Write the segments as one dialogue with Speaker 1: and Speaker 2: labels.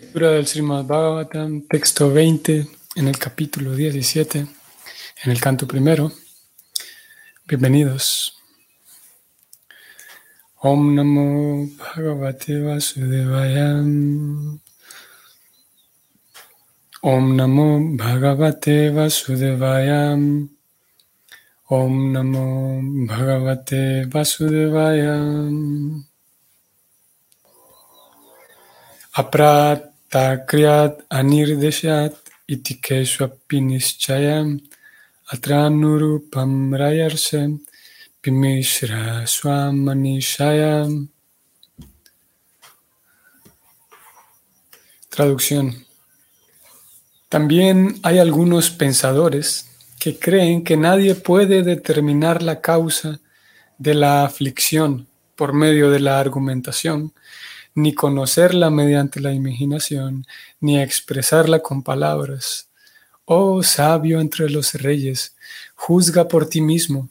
Speaker 1: Lectura del Srimad Bhagavatam, texto 20, en el capítulo 17, en el canto primero. Bienvenidos. Om Namo Bhagavate Vasudevaya. Om Namo Bhagavate Vasudevaya. Om Namo Bhagavate Vasudevaya. Apratakriat anirdeshat itikeshwapinischayam atranurupam rayarse pimishra swamanishayam. Traducción. También hay algunos pensadores que creen que nadie puede determinar la causa de la aflicción por medio de la argumentación ni conocerla mediante la imaginación, ni expresarla con palabras. Oh sabio entre los reyes, juzga por ti mismo,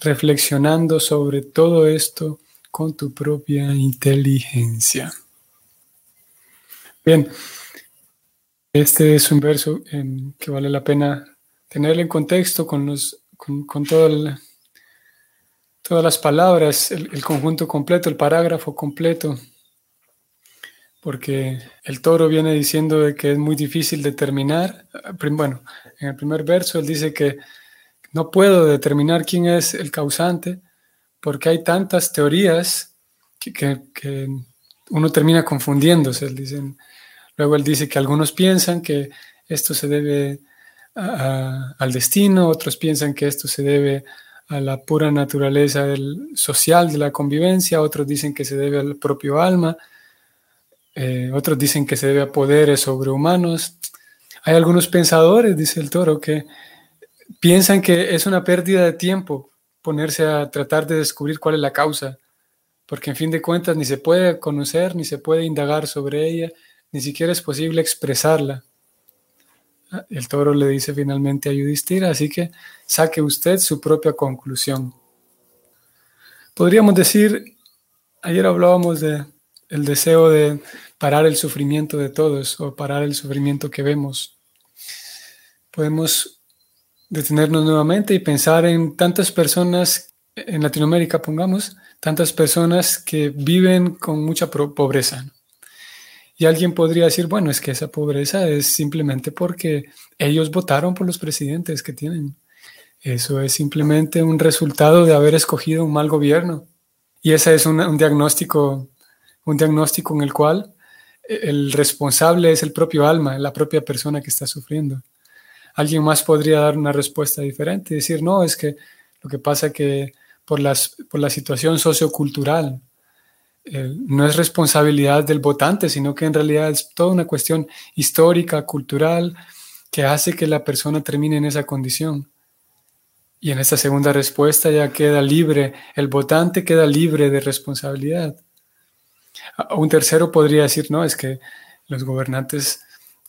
Speaker 1: reflexionando sobre todo esto con tu propia inteligencia. Bien, este es un verso que vale la pena tenerlo en contexto con, los, con, todas las palabras, el conjunto completo, el parágrafo completo porque el toro viene diciendo de que es muy difícil determinar. Bueno, en el primer verso él dice que no puedo determinar quién es el causante porque hay tantas teorías que, uno termina confundiéndose. Él dice, luego él dice que algunos piensan que esto se debe al destino, otros piensan que esto se debe a la pura naturaleza del, social de la convivencia, otros dicen que se debe al propio alma. Eh, otros dicen que se debe a poderes sobrehumanos. Hay algunos pensadores, dice el toro, que piensan que es una pérdida de tiempo ponerse a tratar de descubrir cuál es la causa, porque en fin de cuentas ni se puede conocer, ni se puede indagar sobre ella, ni siquiera es posible expresarla. El toro le dice finalmente a Yudhishthira, así que saque usted su propia conclusión. Podríamos decir, ayer hablábamos de el deseo de parar el sufrimiento de todos o parar el sufrimiento que vemos. Podemos detenernos nuevamente y pensar en tantas personas, en Latinoamérica pongamos, tantas personas que viven con mucha pobreza. Y alguien podría decir, bueno, es que esa pobreza es simplemente porque ellos votaron por los presidentes que tienen. Eso es simplemente un resultado de haber escogido un mal gobierno. Y ese es un, diagnóstico, un diagnóstico en el cual el responsable es el propio alma, la propia persona que está sufriendo. Alguien más podría dar una respuesta diferente y decir, no, es que lo que pasa que por, las, por la situación sociocultural eh, no es responsabilidad del votante, sino que en realidad es toda una cuestión histórica, cultural, que hace que la persona termine en esa condición. Y en esta segunda respuesta ya queda libre, el votante queda libre de responsabilidad. Un tercero podría decir, no, es que los gobernantes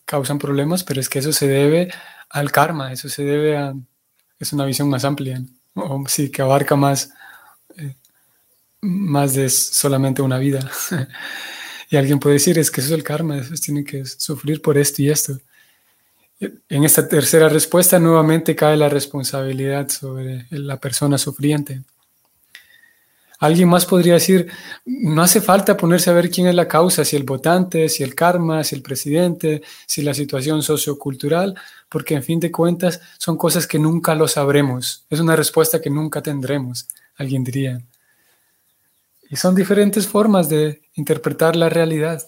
Speaker 1: causan problemas, pero es que eso se debe al karma, eso se debe a, es una visión más amplia, o sí, que abarca más, eh, más de solamente una vida. y alguien puede decir, es que eso es el karma, eso tienen que sufrir por esto y esto. En esta tercera respuesta nuevamente cae la responsabilidad sobre la persona sufriente. Alguien más podría decir, no hace falta ponerse a ver quién es la causa, si el votante, si el karma, si el presidente, si la situación sociocultural, porque en fin de cuentas son cosas que nunca lo sabremos. Es una respuesta que nunca tendremos, alguien diría. Y son diferentes formas de interpretar la realidad.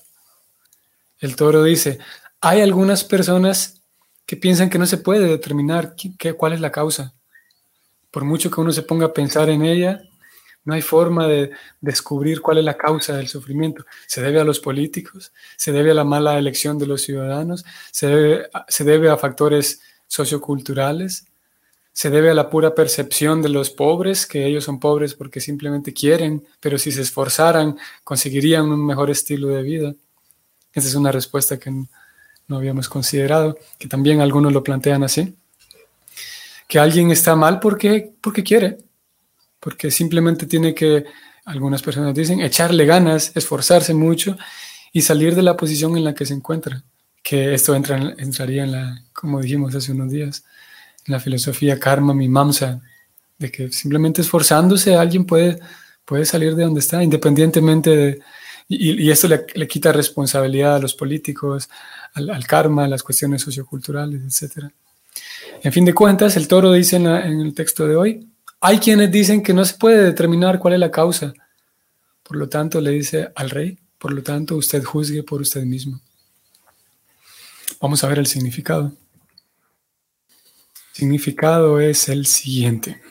Speaker 1: El toro dice, hay algunas personas que piensan que no se puede determinar qué, cuál es la causa. Por mucho que uno se ponga a pensar en ella, no hay forma de descubrir cuál es la causa del sufrimiento. Se debe a los políticos, se debe a la mala elección de los ciudadanos, se debe, se debe a factores socioculturales, se debe a la pura percepción de los pobres, que ellos son pobres porque simplemente quieren, pero si se esforzaran conseguirían un mejor estilo de vida. Esa es una respuesta que no habíamos considerado, que también algunos lo plantean así. Que alguien está mal porque, porque quiere, porque simplemente tiene que, algunas personas dicen, echarle ganas, esforzarse mucho y salir de la posición en la que se encuentra, que esto entra, entraría en la, como dijimos hace unos días, en la filosofía karma mimamsa, de que simplemente esforzándose alguien puede, puede salir de donde está, independientemente de, y, esto le, quita responsabilidad a los políticos, al, karma, a las cuestiones socioculturales, etc. En fin de cuentas, el toro dice en el texto de hoy, hay quienes dicen que no se puede determinar cuál es la causa. Por lo tanto, le dice al rey, por lo tanto, usted juzgue por usted mismo. Vamos a ver el significado. El significado es el siguiente.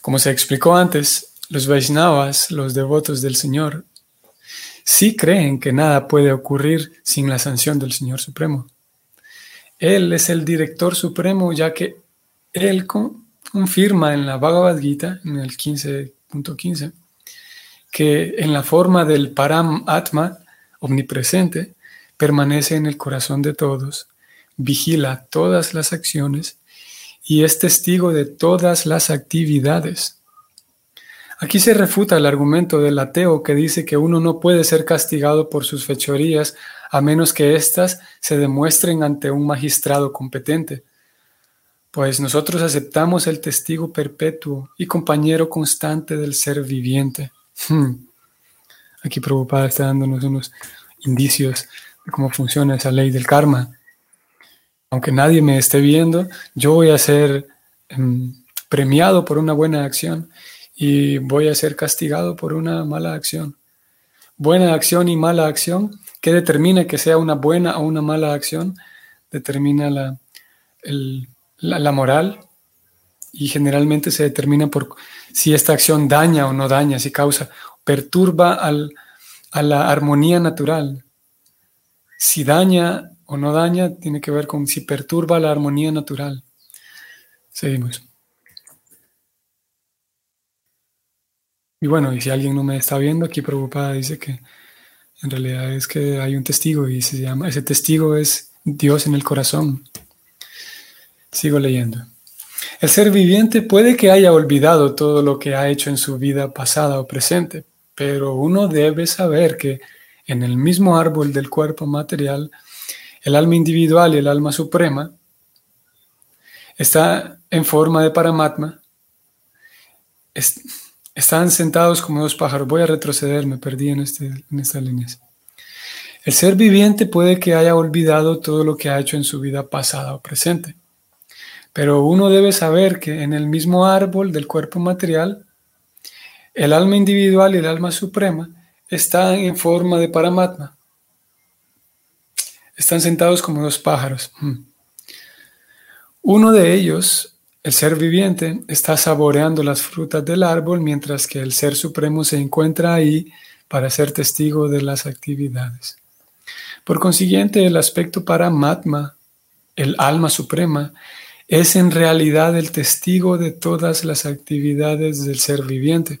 Speaker 1: Como se explicó antes, los Vaishnavas, los devotos del Señor, sí creen que nada puede ocurrir sin la sanción del Señor Supremo. Él es el director supremo, ya que Él confirma en la Bhagavad Gita, en el 15.15, que en la forma del Param Atma, omnipresente, permanece en el corazón de todos, vigila todas las acciones y es testigo de todas las actividades. Aquí se refuta el argumento del ateo que dice que uno no puede ser castigado por sus fechorías a menos que éstas se demuestren ante un magistrado competente. Pues nosotros aceptamos el testigo perpetuo y compañero constante del ser viviente. Hmm. Aquí Prabhupada está dándonos unos indicios de cómo funciona esa ley del karma aunque nadie me esté viendo, yo voy a ser em, premiado por una buena acción y voy a ser castigado por una mala acción. Buena acción y mala acción, ¿qué determina que sea una buena o una mala acción? Determina la, la, moral y generalmente se determina por si esta acción daña o no daña, si causa, perturba al, a la armonía natural. Si daña o no daña tiene que ver con si perturba la armonía natural. Seguimos. Y bueno, y si alguien no me está viendo, aquí preocupada dice que en realidad es que hay un testigo y se llama, ese testigo es Dios en el corazón. Sigo leyendo. El ser viviente puede que haya olvidado todo lo que ha hecho en su vida pasada o presente, pero uno debe saber que en el mismo árbol del cuerpo material el alma individual y el alma suprema, está en forma de paramatma, están sentados como dos pájaros. Voy a retroceder, me perdí en, este, en estas líneas. El ser viviente puede que haya olvidado todo lo que ha hecho en su vida pasada o presente, pero uno debe saber que en el mismo árbol del cuerpo material, el alma individual y el alma suprema están en forma de paramatma. Están sentados como dos pájaros. Mm. Uno de ellos, el ser viviente, está saboreando las frutas del árbol mientras que el ser supremo se encuentra ahí para ser testigo de las actividades. Por consiguiente, el aspecto para Matma, el alma suprema, es en realidad el testigo de todas las actividades del ser viviente.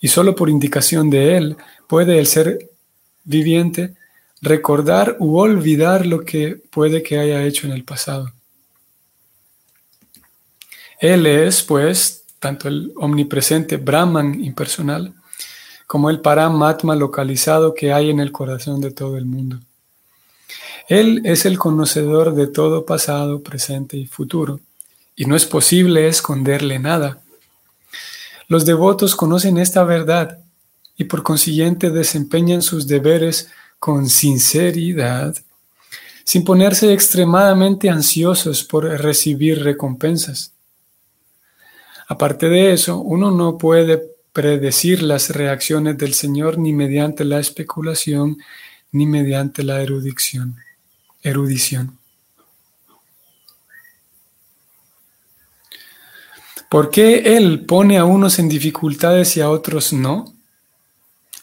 Speaker 1: Y solo por indicación de él puede el ser viviente recordar u olvidar lo que puede que haya hecho en el pasado. Él es, pues, tanto el omnipresente Brahman impersonal como el Paramatma localizado que hay en el corazón de todo el mundo. Él es el conocedor de todo pasado, presente y futuro, y no es posible esconderle nada. Los devotos conocen esta verdad y por consiguiente desempeñan sus deberes con sinceridad, sin ponerse extremadamente ansiosos por recibir recompensas. Aparte de eso, uno no puede predecir las reacciones del Señor ni mediante la especulación ni mediante la erudición. erudición. ¿Por qué Él pone a unos en dificultades y a otros no?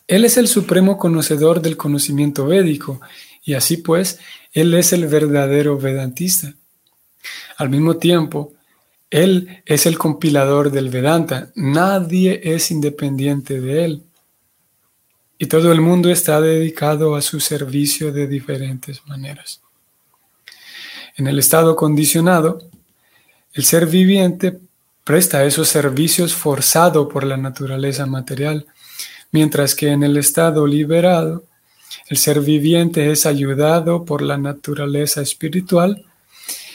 Speaker 1: Él es el supremo conocedor del conocimiento védico y así pues, Él es el verdadero vedantista. Al mismo tiempo, Él es el compilador del Vedanta. Nadie es independiente de Él. Y todo el mundo está dedicado a su servicio de diferentes maneras. En el estado condicionado, el ser viviente presta esos servicios forzado por la naturaleza material mientras que en el estado liberado, el ser viviente es ayudado por la naturaleza espiritual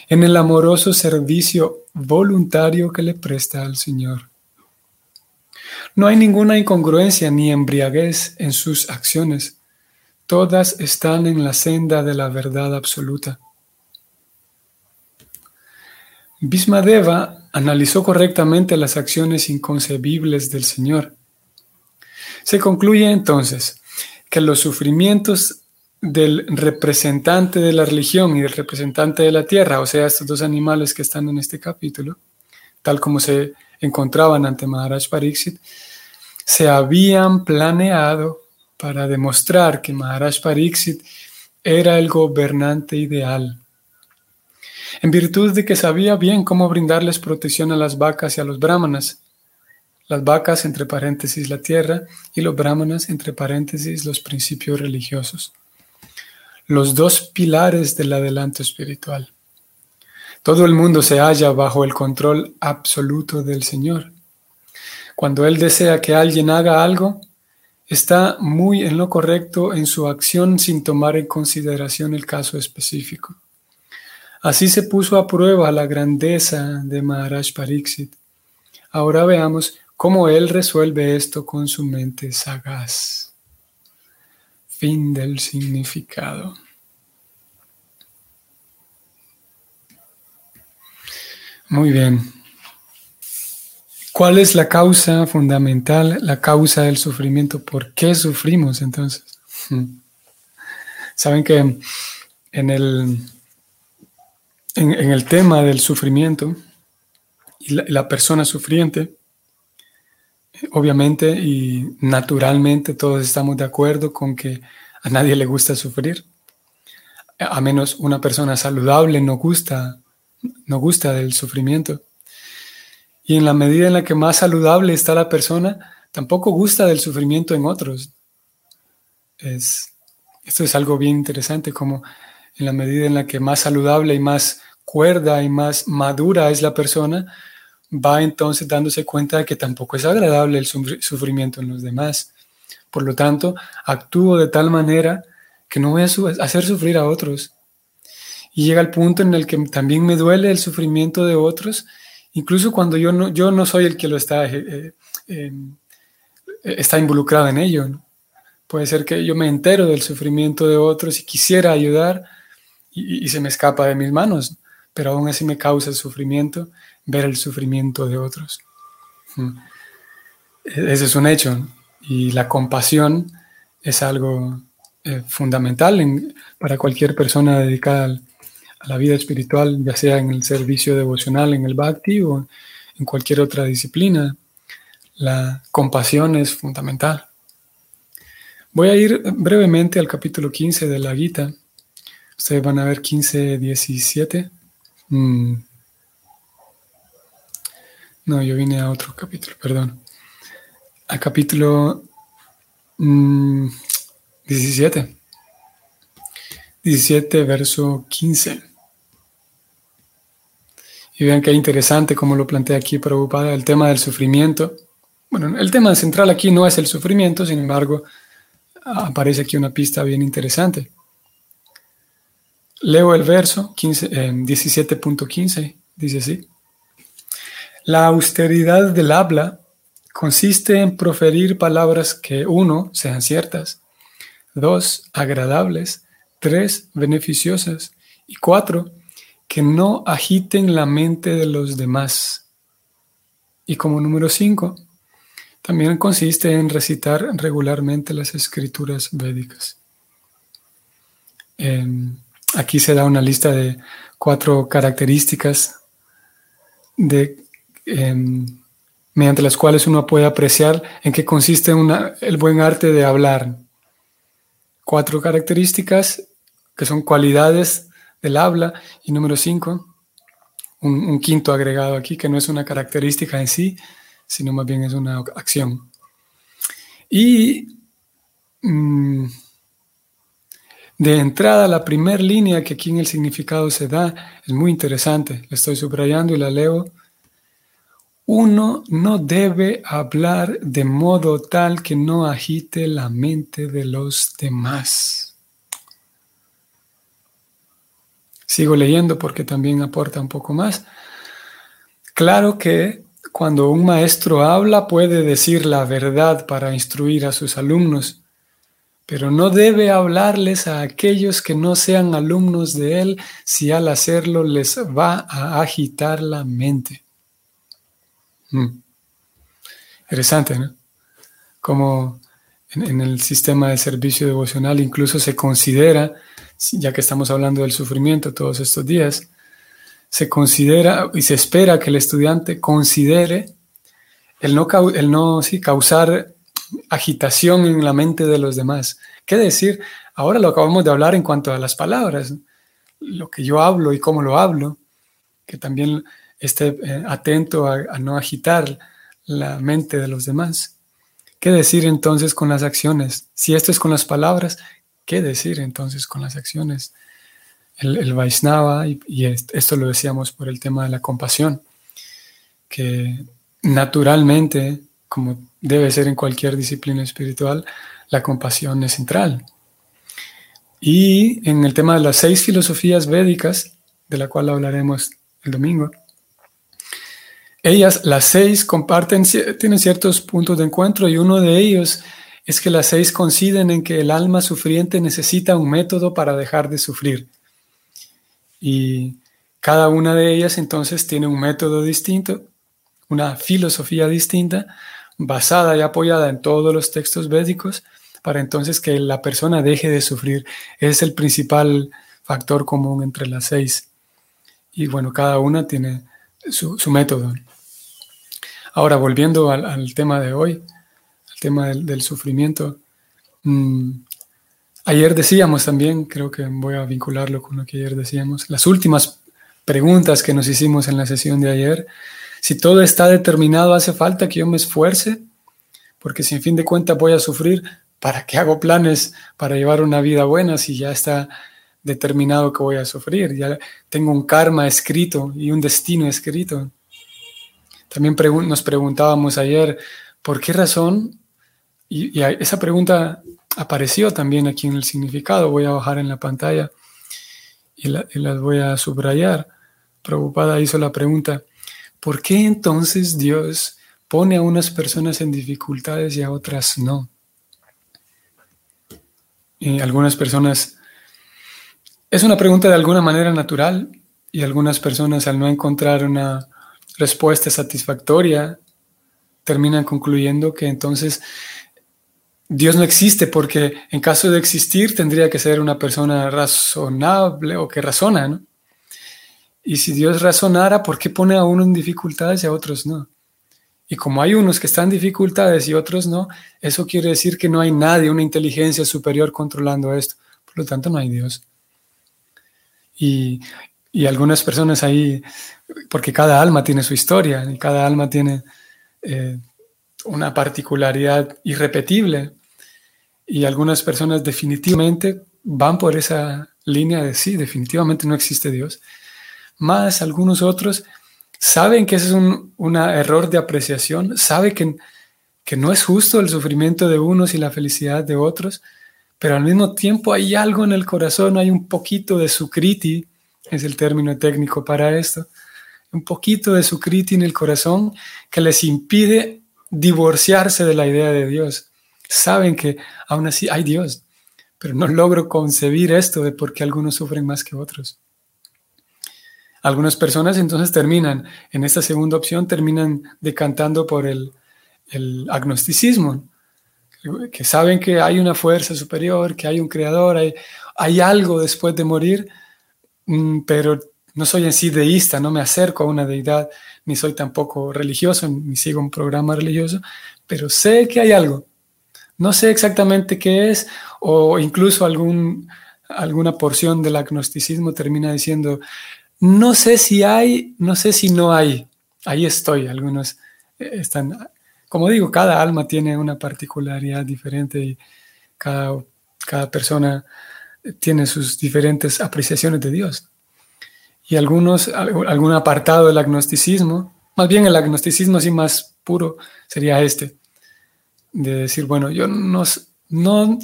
Speaker 1: en el amoroso servicio voluntario que le presta al Señor. No hay ninguna incongruencia ni embriaguez en sus acciones. Todas están en la senda de la verdad absoluta. Bhismadeva analizó correctamente las acciones inconcebibles del Señor. Se concluye entonces que los sufrimientos del representante de la religión y del representante de la tierra, o sea, estos dos animales que están en este capítulo, tal como se encontraban ante Maharaj Pariksit, se habían planeado para demostrar que Maharaj Pariksit era el gobernante ideal. En virtud de que sabía bien cómo brindarles protección a las vacas y a los brahmanas, las vacas entre paréntesis la tierra y los brahmanas entre paréntesis los principios religiosos los dos pilares del adelanto espiritual. Todo el mundo se halla bajo el control absoluto del Señor. Cuando Él desea que alguien haga algo, está muy en lo correcto en su acción sin tomar en consideración el caso específico. Así se puso a prueba la grandeza de Maharaj Pariksit. Ahora veamos cómo él resuelve esto con su mente sagaz. Fin del significado. Muy bien. ¿Cuál es la causa fundamental, la causa del sufrimiento? ¿Por qué sufrimos entonces? Saben que en el, en, el tema del sufrimiento y la persona sufriente, obviamente y naturalmente todos estamos de acuerdo con que a nadie le gusta sufrir. A menos una persona saludable no gusta, no gusta del sufrimiento. Y en la medida en la que más saludable está la persona, tampoco gusta del sufrimiento en otros. Es, esto es algo bien interesante, como en la medida en la que más saludable y más cuerda y más madura es la persona, va entonces dándose cuenta de que tampoco es agradable el sufrimiento en los demás. Por lo tanto, actúo de tal manera que no voy a hacer sufrir a otros. Y llega el punto en el que también me duele el sufrimiento de otros, incluso cuando yo no, yo no soy el que lo está, eh, eh, em, está involucrado en ello. Puede ser que yo me entero del sufrimiento de otros y quisiera ayudar y, se me escapa de mis manos, pero aún así me causa el sufrimiento ver el sufrimiento de otros. Mm. Ese es un hecho. Y la compasión es algo eh, fundamental para cualquier persona dedicada a la vida espiritual, ya sea en el servicio devocional, en el bhakti o en cualquier otra disciplina. La compasión es fundamental. Voy a ir brevemente al capítulo 15 de la Gita. Ustedes van a ver 15, 17. No, yo vine a otro capítulo, perdón. A capítulo 17. Mm, 17, verso 15. Y vean qué interesante cómo lo plantea aquí Prabhupada, el tema del sufrimiento. Bueno, el tema central aquí no es el sufrimiento, sin embargo, aparece aquí una pista bien interesante. Leo el verso 17.15, eh, dice así. La austeridad del habla consiste en proferir palabras que, uno, sean ciertas, dos, agradables, tres, beneficiosas y cuatro, que no agiten la mente de los demás. Y como número cinco, también consiste en recitar regularmente las escrituras védicas. Em, aquí se da una lista de cuatro características de Em, mediante las cuales uno puede apreciar en qué consiste el buen arte de hablar. Cuatro características que son cualidades del habla y número cinco, un, quinto agregado aquí que no es una característica en sí, sino más bien es una acción. Y mm, de entrada, la primera línea que aquí en el significado se da es muy interesante. La estoy subrayando y la leo uno no debe hablar de modo tal que no agite la mente de los demás. Sigo leyendo porque también aporta un poco más. Claro que cuando un maestro habla puede decir la verdad para instruir a sus alumnos, pero no debe hablarles a aquellos que no sean alumnos de él si al hacerlo les va a agitar la mente. Mm. Interesante, ¿no? Como en, el sistema de servicio devocional incluso se considera, ya que estamos hablando del sufrimiento todos estos días, se considera y se espera que el estudiante considere el no, el no causar agitación en la mente de los demás. ¿Qué decir? Ahora lo acabamos de hablar en cuanto a las palabras, lo que yo hablo y cómo lo hablo, que también esté eh, atento a, no agitar la mente de los demás. ¿Qué decir entonces con las acciones? Si esto es con las palabras, ¿qué decir entonces con las acciones? El, Vaisnava, y, y, esto lo decíamos por el tema de la compasión, que naturalmente, como debe ser en cualquier disciplina espiritual, la compasión es central. Y en el tema de las seis filosofías védicas, de la cual hablaremos el domingo, ellas, las seis, comparten, tienen ciertos puntos de encuentro y uno de ellos es que las seis coinciden en que el alma sufriente necesita un método para dejar de sufrir. Y cada una de ellas entonces tiene un método distinto, una filosofía distinta, basada y apoyada en todos los textos védicos, para entonces que la persona deje de sufrir. Es el principal factor común entre las seis. Y bueno, cada una tiene su, su método. Ahora, volviendo al, tema de hoy, al tema del, sufrimiento, mm, ayer decíamos también, creo que voy a vincularlo con lo que ayer decíamos, las últimas preguntas que nos hicimos en la sesión de ayer, si todo está determinado, hace falta que yo me esfuerce, porque si en fin de cuentas voy a sufrir, ¿para qué hago planes para llevar una vida buena si ya está determinado que voy a sufrir? Ya tengo un karma escrito y un destino escrito. También nos preguntábamos ayer, ¿por qué razón? Y, esa pregunta apareció también aquí en el significado. Voy a bajar en la pantalla y, las voy a subrayar. Preocupada hizo la pregunta, ¿por qué entonces Dios pone a unas personas en dificultades y a otras no? Y algunas personas, es una pregunta de alguna manera natural y algunas personas al no encontrar una respuesta satisfactoria, terminan concluyendo que entonces Dios no existe porque en caso de existir tendría que ser una persona razonable o que razona, ¿no? Y si Dios razonara, ¿por qué pone a uno en dificultades y a otros no? Y como hay unos que están en dificultades y otros no, eso quiere decir que no hay nadie, una inteligencia superior controlando esto. Por lo tanto, no hay Dios. Y, y algunas personas ahí, porque cada alma tiene su historia y cada alma tiene eh, una particularidad irrepetible. Y algunas personas definitivamente van por esa línea de sí, definitivamente no existe Dios. Más algunos otros saben que ese es un error de apreciación, saben que, que no es justo el sufrimiento de unos y la felicidad de otros, pero al mismo tiempo hay algo en el corazón, hay un poquito de su criti es el término técnico para esto, un poquito de su crítica en el corazón que les impide divorciarse de la idea de Dios. Saben que aún así hay Dios, pero no logro concebir esto de por qué algunos sufren más que otros. Algunas personas entonces terminan, en esta segunda opción, terminan decantando por el, agnosticismo, que saben que hay una fuerza superior, que hay un creador, hay, hay algo después de morir, Mm, pero no soy en sí deísta, no me acerco a una deidad, ni soy tampoco religioso, ni sigo un programa religioso, pero sé que hay algo. No sé exactamente qué es, o incluso algún, alguna porción del agnosticismo termina diciendo, no sé si hay, no sé si no hay. Ahí estoy, algunos eh, están, como digo, cada alma tiene una particularidad diferente y cada, cada persona tiene sus diferentes apreciaciones de Dios. Y algunos, algún apartado del agnosticismo Más bien el agnosticismo así más puro sería este, de decir, bueno, yo no, no,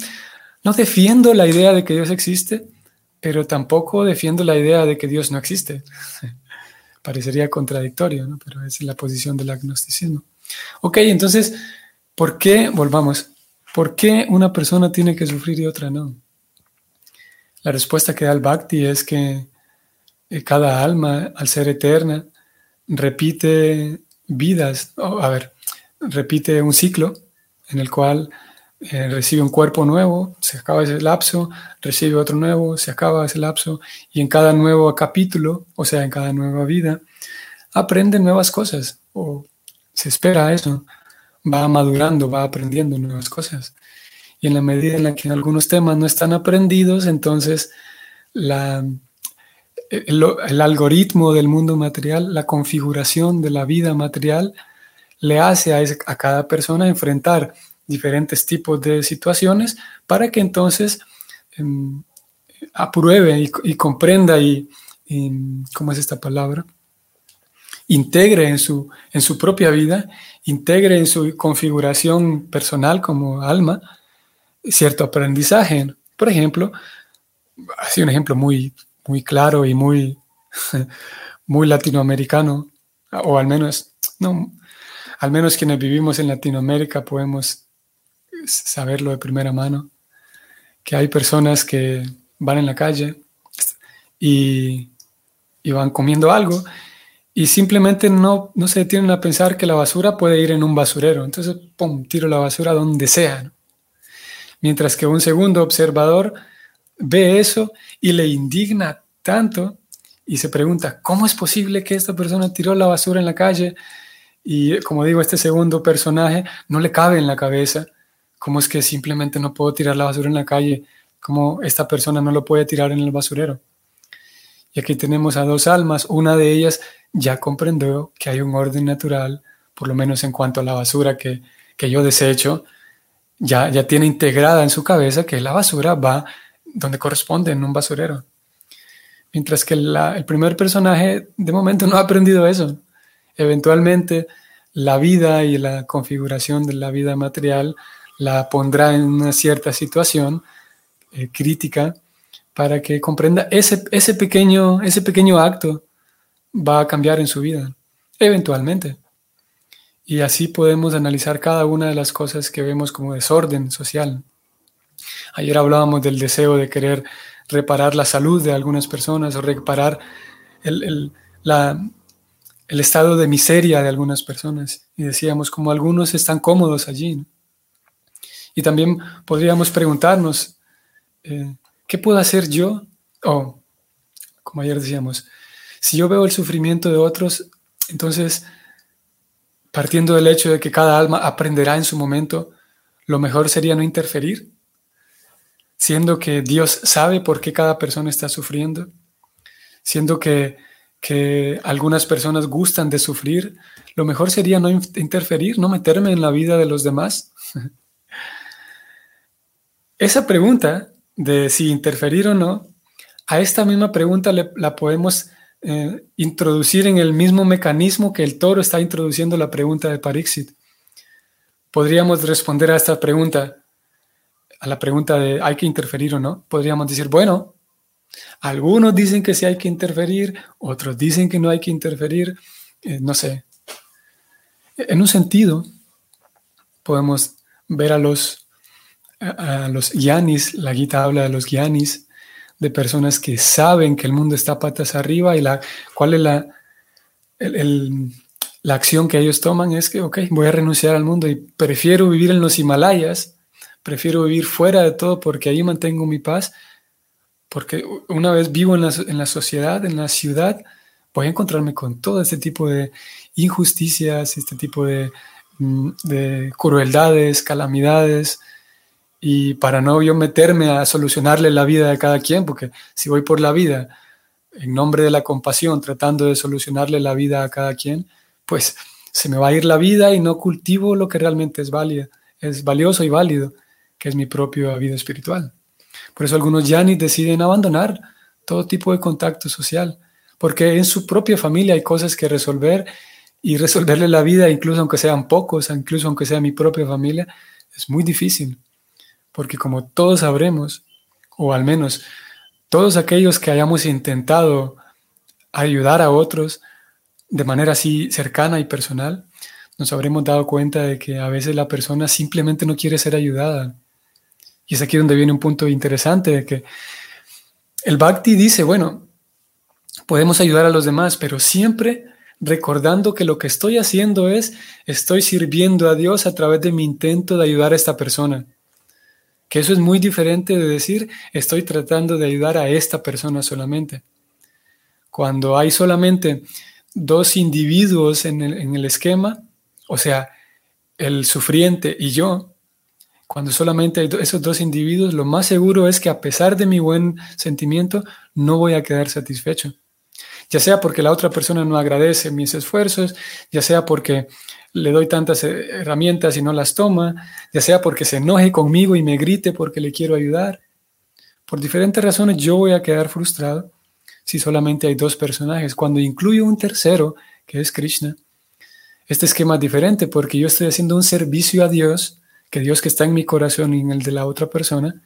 Speaker 1: no defiendo la idea de que Dios existe, pero tampoco defiendo la idea de que Dios no existe. Parecería contradictorio, ¿no? pero es la posición del agnosticismo. Ok, entonces, ¿por qué, volvamos, por qué una persona tiene que sufrir y otra no? La respuesta que da el Bhakti es que cada alma, al ser eterna, repite vidas, a ver, repite un ciclo en el cual eh, recibe un cuerpo nuevo, se acaba ese lapso, recibe otro nuevo, se acaba ese lapso, y en cada nuevo capítulo, o sea, en cada nueva vida, aprende nuevas cosas, o se espera eso, va madurando, va aprendiendo nuevas cosas. Y en la medida en la que algunos temas no están aprendidos, entonces la, el, algoritmo del mundo material, la configuración de la vida material, le hace a, cada persona enfrentar diferentes tipos de situaciones para que entonces em, apruebe y, comprenda y, ¿cómo es esta palabra? Integre en su, en su propia vida, integre en su configuración personal como alma cierto aprendizaje. Por ejemplo, así un ejemplo muy muy claro y muy, muy latinoamericano, o al menos, no, al menos quienes vivimos en Latinoamérica podemos saberlo de primera mano, que hay personas que van en la calle y, y van comiendo algo y simplemente no, no se detienen a pensar que la basura puede ir en un basurero. Entonces, pum, tiro la basura donde sea. Mientras que un segundo observador ve eso y le indigna tanto y se pregunta, ¿cómo es posible que esta persona tiró la basura en la calle? Y como digo, este segundo personaje no le cabe en la cabeza. ¿Cómo es que simplemente no puedo tirar la basura en la calle? ¿Cómo esta persona no lo puede tirar en el basurero? Y aquí tenemos a dos almas. Una de ellas ya comprendió que hay un orden natural, por lo menos en cuanto a la basura que, que yo desecho, ya, ya tiene integrada en su cabeza que la basura va donde corresponde, en un basurero. Mientras que el primer personaje de momento no ha aprendido eso. Eventualmente la vida y la configuración de la vida material la pondrá en una cierta situación eh, crítica para que comprenda ese, ese, pequeño, ese pequeño acto va a cambiar en su vida, eventualmente. Y así podemos analizar cada una de las cosas que vemos como desorden social. Ayer hablábamos del deseo de querer reparar la salud de algunas personas o reparar el, estado de miseria de algunas personas. Y decíamos como algunos están cómodos allí. Y también podríamos preguntarnos, eh, ¿qué puedo hacer yo? O, como ayer decíamos, si yo veo el sufrimiento de otros, entonces, partiendo del hecho de que cada alma aprenderá en su momento, lo mejor sería no interferir siendo que Dios sabe por qué cada persona está sufriendo, siendo que, algunas personas gustan de sufrir, lo mejor sería no interferir, no meterme en la vida de los demás. Esa pregunta de si interferir o no, a esta misma pregunta la podemos eh, introducir en el mismo mecanismo que el toro está introduciendo la pregunta de Parixit. Podríamos responder a esta pregunta, a la pregunta de ¿hay que interferir o no? Podríamos decir, bueno, algunos dicen que sí hay que interferir, otros dicen que no hay que interferir, eh, no sé. En un sentido, podemos ver a los, a, los yanis, la guita habla de los yanis, de personas que saben que el mundo está patas arriba y la, cuál es la, la acción que ellos toman es que, ok, voy a renunciar al mundo y prefiero vivir en los Himalayas prefiero vivir fuera de todo porque ahí mantengo mi paz, porque una vez vivo en la, sociedad, en la ciudad, voy a encontrarme con todo este tipo de injusticias, este tipo de, mm, de crueldades, calamidades, y para no yo meterme a solucionarle la vida de cada quien, porque si voy por la vida en nombre de la compasión, tratando de solucionarle la vida a cada quien, pues se me va a ir la vida y no cultivo lo que realmente es válido, es valioso y válido, que es mi propia vida espiritual. Por eso algunos yanis deciden abandonar todo tipo de contacto social, porque en su propia familia hay cosas que resolver y resolverle la vida, incluso aunque sean pocos, incluso aunque sea mi propia familia, es muy difícil. Porque como todos sabremos, o al menos todos aquellos que hayamos intentado ayudar a otros de manera así cercana y personal, nos habremos dado cuenta de que a veces la persona simplemente no quiere ser ayudada. Y es aquí donde viene un punto interesante de que el Bhakti dice, bueno, podemos ayudar a los demás, pero siempre recordando que lo que estoy haciendo es, estoy sirviendo a Dios a través de mi intento de ayudar a esta persona. Que eso es muy diferente de decir, estoy tratando de ayudar a esta persona solamente. Cuando hay solamente dos individuos en el, en el esquema, o sea, el sufriente y yo, cuando solamente hay esos dos individuos, lo más seguro es que a pesar de mi buen sentimiento, no voy a quedar satisfecho ya sea porque la otra persona no agradece mis esfuerzos, ya sea porque le doy tantas herramientas y no las toma, ya sea porque se enoje conmigo y me grite porque le quiero ayudar. Por diferentes razones yo voy a quedar frustrado si solamente hay dos personajes. Cuando incluyo un tercero, que es Krishna, este esquema es diferente porque yo estoy haciendo un servicio a Dios, que Dios que está en mi corazón y en el de la otra persona,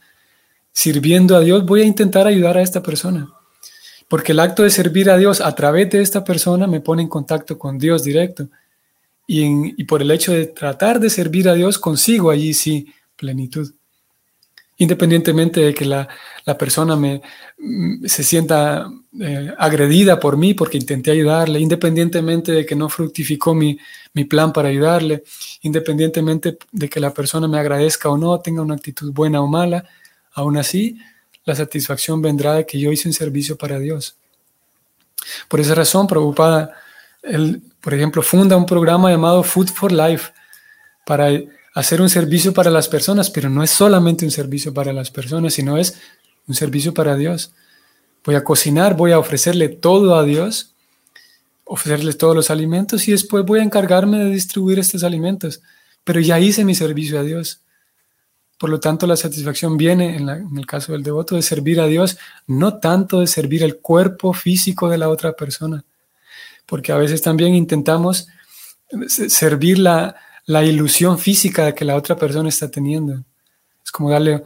Speaker 1: sirviendo a Dios voy a intentar ayudar a esta persona. Porque el acto de servir a Dios a través de esta persona me pone en contacto con Dios directo. Y, por el hecho de tratar de servir a Dios consigo allí sí plenitud. Independientemente de que la, persona me, mm, se sienta eh, agredida por mí porque intenté ayudarle, independientemente de que no fructificó mi, mi plan para ayudarle, independientemente de que la persona me agradezca o no, tenga una actitud buena o mala, aún así la satisfacción vendrá de que yo hice un servicio para Dios. Por esa razón, Prabhupada, él, por ejemplo, funda un programa llamado Food for Life para hacer un servicio para las personas, pero no es solamente un servicio para las personas, sino es un servicio para Dios. Voy a cocinar, voy a ofrecerle todo a Dios, ofrecerle todos los alimentos y después voy a encargarme de distribuir estos alimentos. Pero ya hice mi servicio a Dios. Por lo tanto, la satisfacción viene, en, el caso del devoto, de servir a Dios, no tanto de servir el cuerpo físico de la otra persona, porque a veces también intentamos servir la, ilusión física de que la otra persona está teniendo. Es como darle,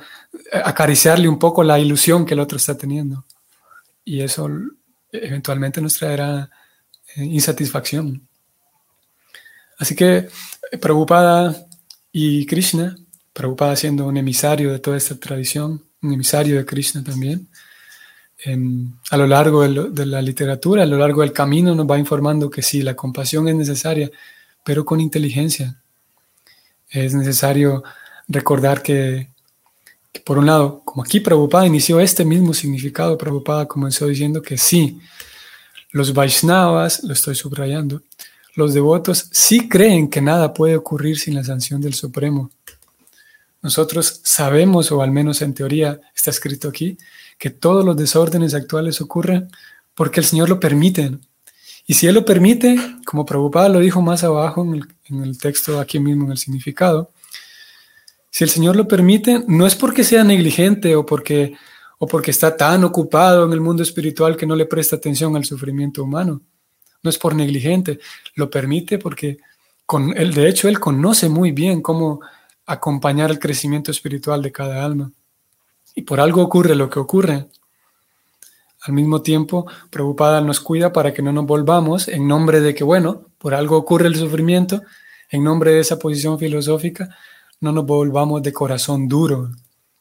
Speaker 1: acariciarle un poco la ilusión que el otro está teniendo. Y eso eventualmente nos traerá eh, insatisfacción. Así que Prabhupada y Krishna Prabhupada siendo un emisario de toda esta tradición, un emisario de Krishna también. a lo largo de, la literatura, a lo largo del camino nos va informando que sí, la compasión es necesaria, pero con inteligencia. Es necesario recordar que, por un lado, como aquí Prabhupada inició este mismo significado, Prabhupada comenzó diciendo que sí, los Vaishnavas, lo estoy subrayando, los devotos sí creen que nada puede ocurrir sin la sanción del Supremo. Nosotros sabemos, o al menos en teoría está escrito aquí, que todos los desórdenes actuales ocurren porque el Señor lo permite. Y si Él lo permite, como Prabhupada lo dijo más abajo en el, texto aquí mismo en el significado, si el Señor lo permite, no es porque sea negligente o porque, o porque está tan ocupado en el mundo espiritual que no le presta atención al sufrimiento humano. No es por negligente, lo permite porque con él, de hecho, Él conoce muy bien cómo acompañar el crecimiento espiritual de cada alma. Y por algo ocurre lo que ocurre. Al mismo tiempo, Prabhupada nos cuida para que no nos volvamos en nombre de que, bueno, por algo ocurre el sufrimiento, en nombre de esa posición filosófica, no nos volvamos de corazón duro,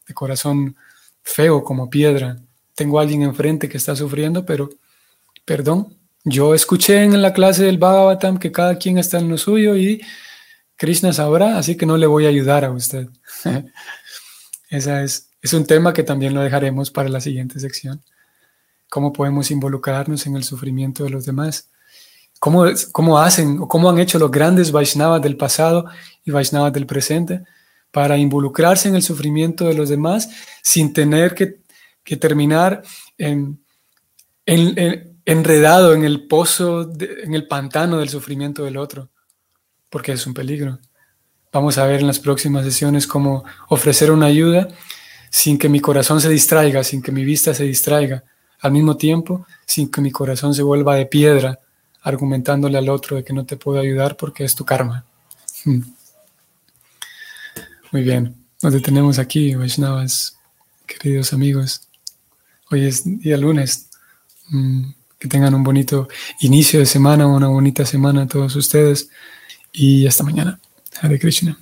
Speaker 1: de corazón feo como piedra. Tengo a alguien enfrente que está sufriendo, pero, perdón, yo escuché en la clase del Bhagavatam que cada quien está en lo suyo y Krishna sabrá, así que no le voy a ayudar a usted. Esa es, es un tema que también lo dejaremos para la siguiente sección. ¿Cómo podemos involucrarnos en el sufrimiento de los demás? ¿Cómo, cómo hacen o cómo han hecho los grandes Vaishnavas del pasado y Vaishnavas del presente para involucrarse en el sufrimiento de los demás sin tener que, terminar en, enredado en el pozo, en el pantano del sufrimiento del otro? porque es un peligro. Vamos a ver en las próximas sesiones cómo ofrecer una ayuda sin que mi corazón se distraiga, sin que mi vista se distraiga, al mismo tiempo sin que mi corazón se vuelva de piedra argumentándole al otro de que no te puedo ayudar porque es tu karma. Hmm. Muy bien, nos detenemos aquí, Vaishnavas, queridos amigos. Hoy es día lunes. Hmm. Que tengan un bonito inicio de semana, una bonita semana a todos ustedes y hasta mañana. Hare Krishna.